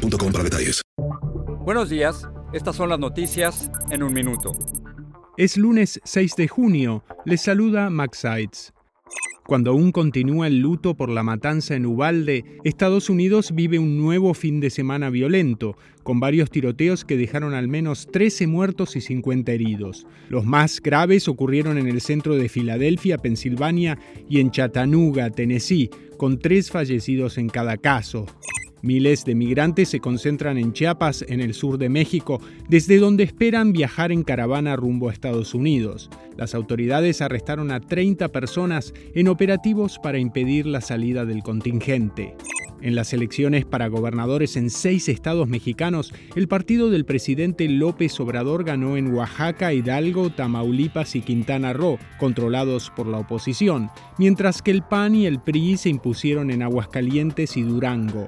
boostmobile.com para detalles. Buenos días, estas son las noticias en un minuto. Es lunes 6 de junio, les saluda Max Sides. Cuando aún continúa el luto por la matanza en Ubalde, Estados Unidos vive un nuevo fin de semana violento, con varios tiroteos que dejaron al menos 13 muertos y 50 heridos. Los más graves ocurrieron en el centro de Filadelfia, Pensilvania, y en Chattanooga, Tennessee, con tres fallecidos en cada caso. Miles de migrantes se concentran en Chiapas, en el sur de México, desde donde esperan viajar en caravana rumbo a Estados Unidos. Las autoridades arrestaron a 30 personas en operativos para impedir la salida del contingente. En las elecciones para gobernadores en seis estados mexicanos, el partido del presidente López Obrador ganó en Oaxaca, Hidalgo, Tamaulipas y Quintana Roo, controlados por la oposición, mientras que el PAN y el PRI se impusieron en Aguascalientes y Durango.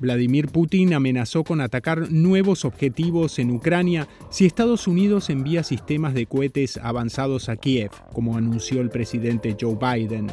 Vladimir Putin amenazó con atacar nuevos objetivos en Ucrania si Estados Unidos envía sistemas de cohetes avanzados a Kiev, como anunció el presidente Joe Biden.